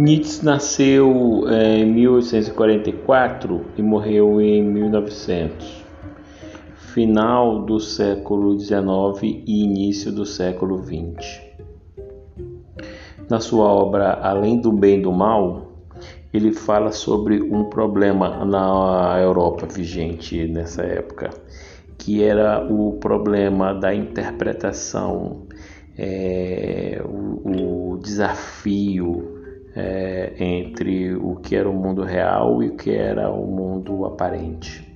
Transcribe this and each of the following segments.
Nietzsche nasceu em 1844 e morreu em 1900, final do século XIX e início do século XX. Na sua obra Além do Bem e do Mal, ele fala sobre um problema na Europa vigente nessa época, que era o problema da interpretação, é, o, o desafio é, entre o que era o mundo real e o que era o mundo aparente.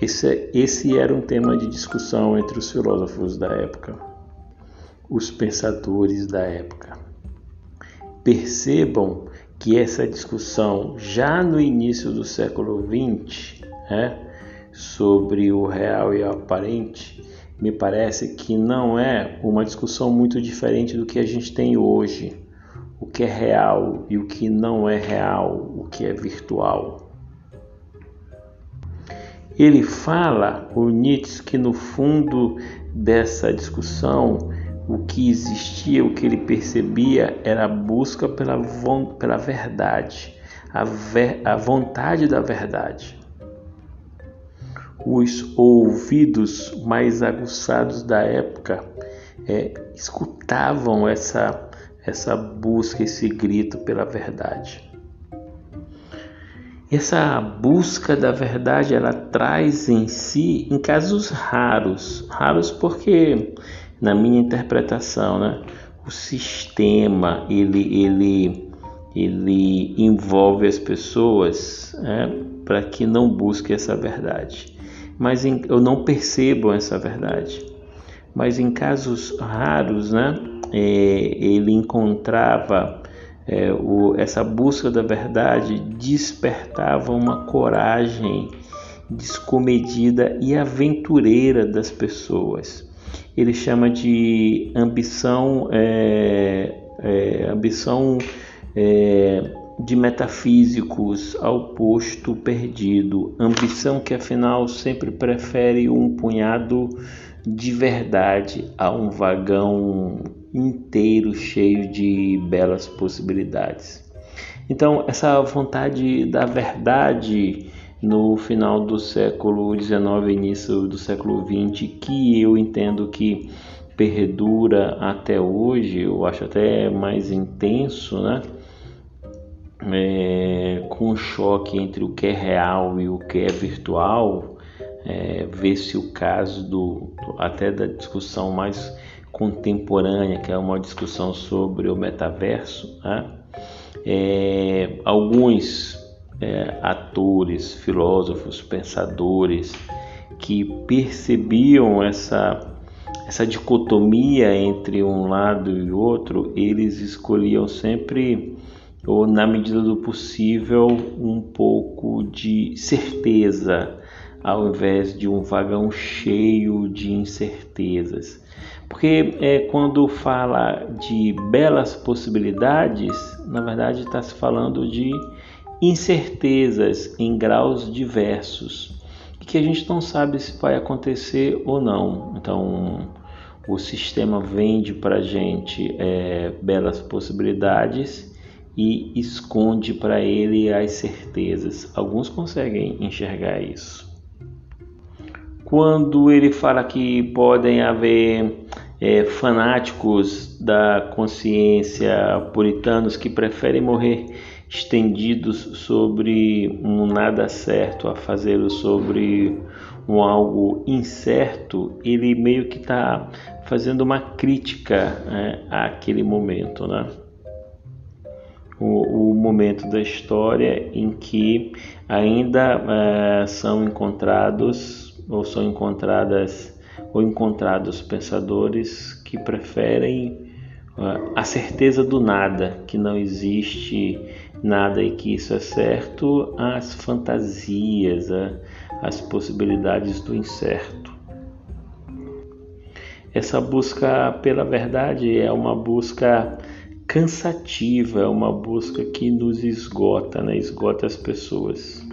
Esse, esse era um tema de discussão entre os filósofos da época, os pensadores da época. Percebam que essa discussão, já no início do século XX, né, sobre o real e o aparente, me parece que não é uma discussão muito diferente do que a gente tem hoje o que é real e o que não é real, o que é virtual. Ele fala, o Nietzsche, que no fundo dessa discussão, o que existia, o que ele percebia era a busca pela, pela verdade, a, ver, a vontade da verdade. Os ouvidos mais aguçados da época é, escutavam essa essa busca, esse grito pela verdade. Essa busca da verdade ela traz em si, em casos raros, raros porque na minha interpretação, né, o sistema ele ele ele envolve as pessoas né, para que não busquem essa verdade, mas em, eu não percebo essa verdade. Mas em casos raros, né, é, ele encontrava é, o, essa busca da verdade despertava uma coragem descomedida e aventureira das pessoas. Ele chama de ambição, é, é, ambição é, de metafísicos ao posto perdido, ambição que afinal sempre prefere um punhado de verdade a um vagão inteiro cheio de belas possibilidades. Então, essa vontade da verdade no final do século XIX, início do século XX, que eu entendo que perdura até hoje, eu acho até mais intenso, né? É, com o choque entre o que é real e o que é virtual, é, vê-se o caso do, até da discussão mais contemporânea, que é uma discussão sobre o metaverso. Né? É, alguns é, atores, filósofos, pensadores que percebiam essa, essa dicotomia entre um lado e outro, eles escolhiam sempre, ou na medida do possível, um pouco de certeza, ao invés de um vagão cheio de incertezas. Porque é, quando fala de belas possibilidades, na verdade está se falando de incertezas em graus diversos e que a gente não sabe se vai acontecer ou não. Então, o sistema vende para a gente é, belas possibilidades e esconde para ele as certezas. Alguns conseguem enxergar isso quando ele fala que podem haver é, fanáticos da consciência puritanos que preferem morrer estendidos sobre um nada certo a fazê-lo sobre um algo incerto, ele meio que está fazendo uma crítica né, àquele momento, né? O, o, momento da história em que ainda é, são encontrados ou são encontradas ou encontrados pensadores que preferem uh, a certeza do nada, que não existe nada e que isso é certo, às fantasias, às possibilidades do incerto. Essa busca pela verdade é uma busca cansativa, é uma busca que nos esgota, né? esgota as pessoas.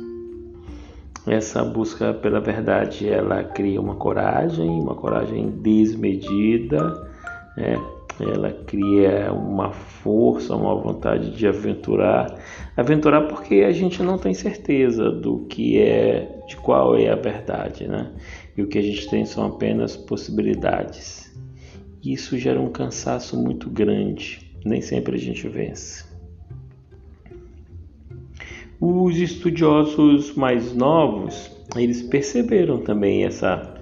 Essa busca pela verdade, ela cria uma coragem, uma coragem desmedida, né? ela cria uma força, uma vontade de aventurar. Aventurar porque a gente não tem certeza do que é, de qual é a verdade, né? E o que a gente tem são apenas possibilidades. Isso gera um cansaço muito grande. Nem sempre a gente vence. Os estudiosos mais novos, eles perceberam também essa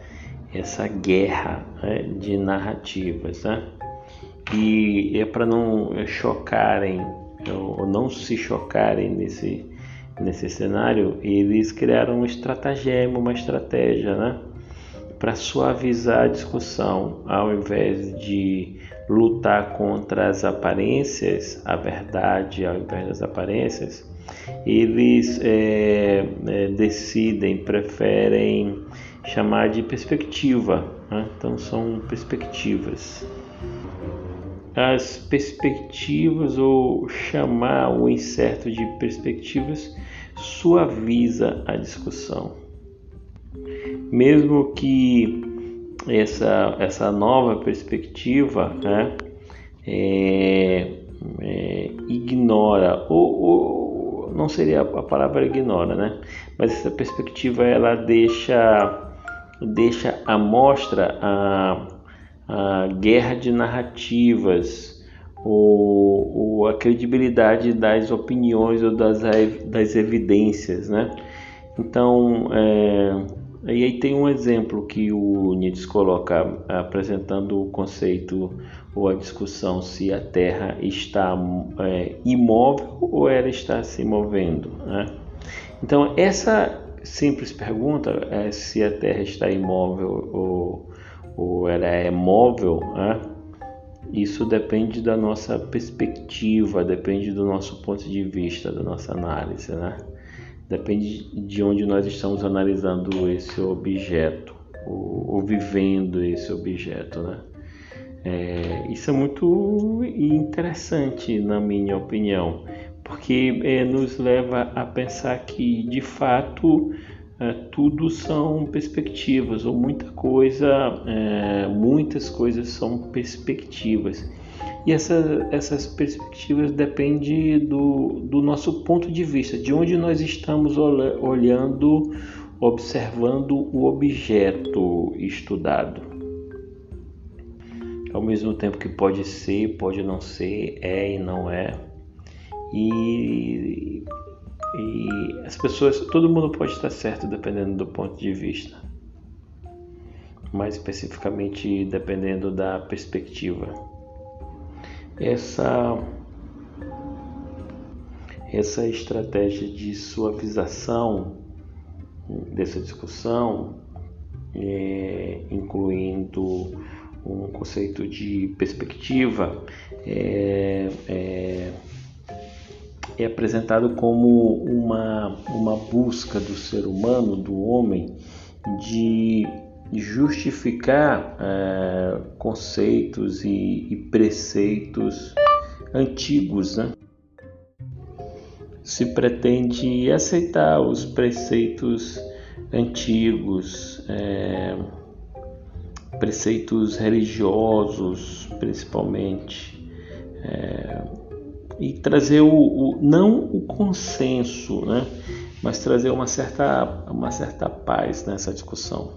essa guerra né, de narrativas, né? E é para não chocarem ou não se chocarem nesse nesse cenário, eles criaram um estratagema, uma estratégia, né? Para suavizar a discussão, ao invés de lutar contra as aparências, a verdade ao invés das aparências, eles é, é, decidem, preferem chamar de perspectiva. Né? Então são perspectivas. As perspectivas ou chamar o incerto de perspectivas suaviza a discussão. Mesmo que essa, essa nova perspectiva né, é, é, ignora ou, ou, não seria a palavra ignora, né? Mas essa perspectiva ela deixa deixa à mostra a, a guerra de narrativas ou, ou, a credibilidade das opiniões ou das, das evidências, né? Então, é, e aí tem um exemplo que o Nietzsche coloca apresentando o conceito ou a discussão se a Terra está é, imóvel ou ela está se movendo. Né? Então essa simples pergunta é se a Terra está imóvel ou, ou ela é móvel, né? isso depende da nossa perspectiva, depende do nosso ponto de vista, da nossa análise, né? Depende de onde nós estamos analisando esse objeto ou, ou vivendo esse objeto, né? É, isso é muito interessante, na minha opinião, porque é, nos leva a pensar que de fato é, tudo são perspectivas ou muita coisa, é, muitas coisas são perspectivas e essa, essas perspectivas dependem do, do nosso ponto de vista, de onde nós estamos olhando, observando o objeto estudado. Mesmo tempo que pode ser, pode não ser, é e não é e, e as pessoas, todo mundo pode estar certo dependendo do ponto de vista, mais especificamente dependendo da perspectiva. Essa essa estratégia de suavização dessa discussão, é, incluindo um conceito de perspectiva, é, é, é apresentado como uma, uma busca do ser humano, do homem, de justificar é, conceitos e, e, preceitos antigos. Né? Se pretende aceitar os preceitos antigos, é, preceitos religiosos principalmente. É, e trazer o, o, não o consenso, né? mas trazer uma certa, uma certa paz nessa discussão.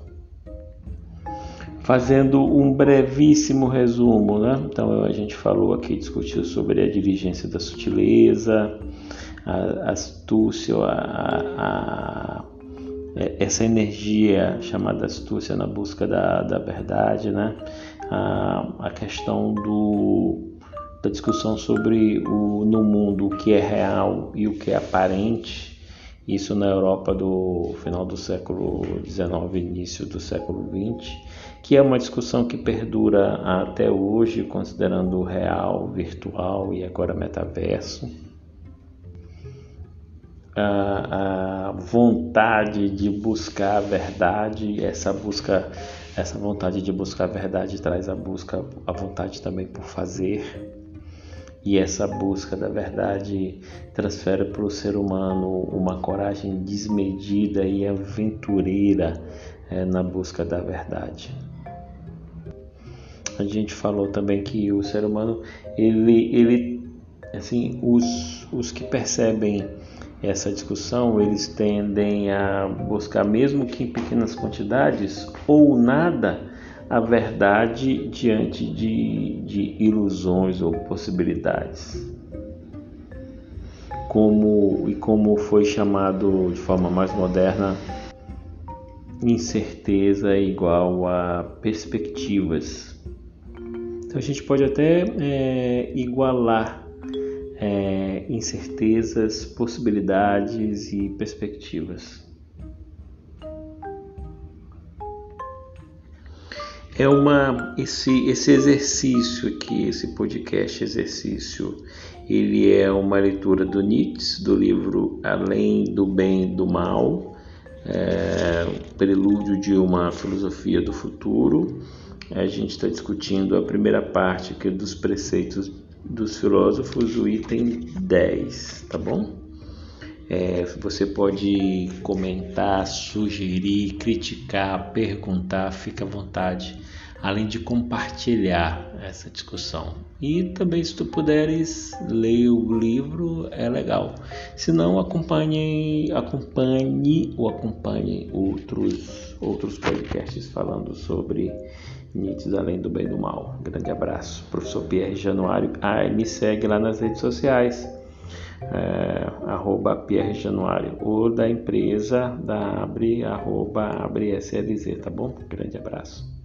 Fazendo um brevíssimo resumo, né? então a gente falou aqui, discutiu sobre a diligência da sutileza, a, astúcia, a, a, essa energia chamada astúcia na busca da, da verdade, né? a, a questão do da discussão sobre o no mundo o que é real e o que é aparente, isso na Europa do final do século XIX, início do século XX, que é uma discussão que perdura até hoje, considerando o real, virtual e agora metaverso. A, a vontade de buscar a verdade, essa busca, essa vontade de buscar a verdade traz a busca, a vontade também por fazer e essa busca da verdade transfere para o ser humano uma coragem desmedida e aventureira é, na busca da verdade. a gente falou também que o ser humano, ele, ele assim, os, os que percebem essa discussão, eles tendem a buscar, mesmo que em pequenas quantidades ou nada, a verdade diante de, de ilusões ou possibilidades. Como, e como foi chamado de forma mais moderna, incerteza é igual a perspectivas. Então a gente pode até é, igualar é, incertezas, possibilidades e perspectivas. É uma esse esse exercício aqui, esse podcast exercício, ele é uma leitura do Nietzsche do livro Além do Bem e do Mal, é, prelúdio de uma filosofia do futuro. A gente está discutindo a primeira parte que é dos preceitos dos filósofos, o item 10, tá bom? É, você pode comentar, sugerir, criticar, perguntar, fica à vontade, além de compartilhar essa discussão. E também, se tu puderes ler o livro, é legal. Se não, acompanhe, acompanhe ou acompanhe outros, outros podcasts falando sobre Nietzsche além do bem e do mal. Grande abraço. Professor Pierre Januário. Ah, me segue lá nas redes sociais. É, arroba Pierre Januário ou da empresa da Abre, arroba Abre SLZ, tá bom? Grande abraço.